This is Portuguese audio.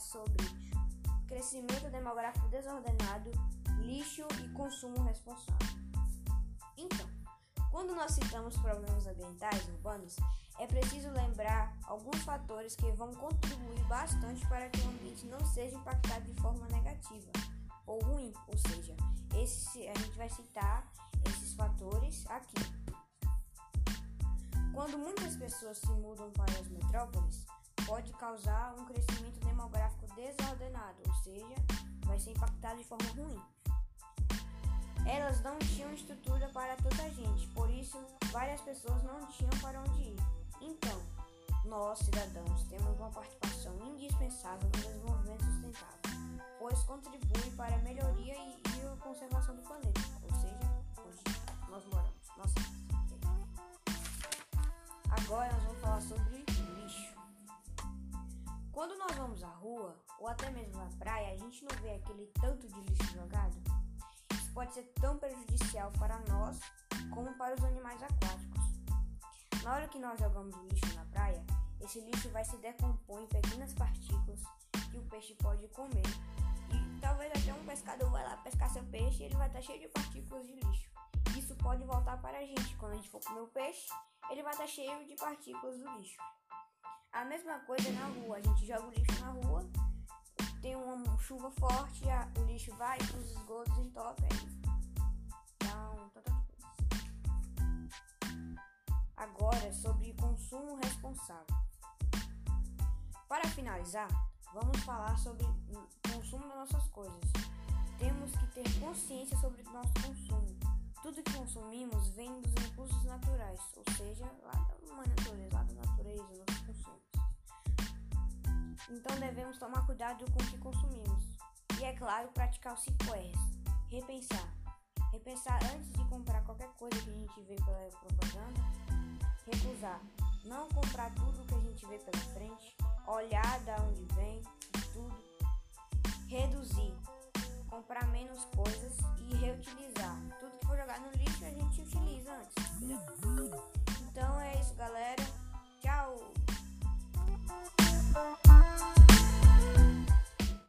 sobre crescimento demográfico desordenado, lixo e consumo responsável. Então, quando nós citamos problemas ambientais urbanos, é preciso lembrar alguns fatores que vão contribuir bastante para que o ambiente não seja impactado de forma negativa ou ruim, ou seja, esse, a gente vai citar esses fatores aqui. Quando muitas pessoas se mudam para as metrópoles, pode causar um crescimento demográfico desordenado, ou seja, vai ser impactado de forma ruim. Elas não tinham estrutura para toda a gente, por isso várias pessoas não tinham para onde ir. Então, nós, cidadãos, temos uma participação indispensável no desenvolvimento sustentável, pois contribui para a melhoria e, e a conservação do planeta, ou seja, onde nós moramos. Nossa. Agora nós vamos falar sobre. Quando nós vamos à rua, ou até mesmo na praia, a gente não vê aquele tanto de lixo jogado? Isso pode ser tão prejudicial para nós como para os animais aquáticos. Na hora que nós jogamos o lixo na praia, esse lixo vai se decompor em pequenas partículas que o peixe pode comer. E talvez até um pescador vai lá pescar seu peixe e ele vai estar cheio de partículas de lixo. Isso pode voltar para a gente. Quando a gente for comer o peixe, ele vai estar cheio de partículas do lixo. A mesma coisa na rua, a gente joga o lixo na rua, tem uma chuva forte, o lixo vai para os esgotos e entope aí. Então, tanta coisa. Agora sobre consumo responsável. Para finalizar, vamos falar sobre o consumo das nossas coisas. Temos que ter consciência sobre o nosso consumo. Tudo que consumimos vem dos recursos naturais, ou seja, Então devemos tomar cuidado com o que consumimos. E é claro, praticar os 5 R's. Repensar. Repensar antes de comprar qualquer coisa que a gente vê pela propaganda. Recusar. Não comprar tudo que a gente vê pela frente. Olhar da onde vem tudo. Reduzir. Comprar menos coisas e reutilizar. Tudo que for jogar no lixo a gente utiliza antes.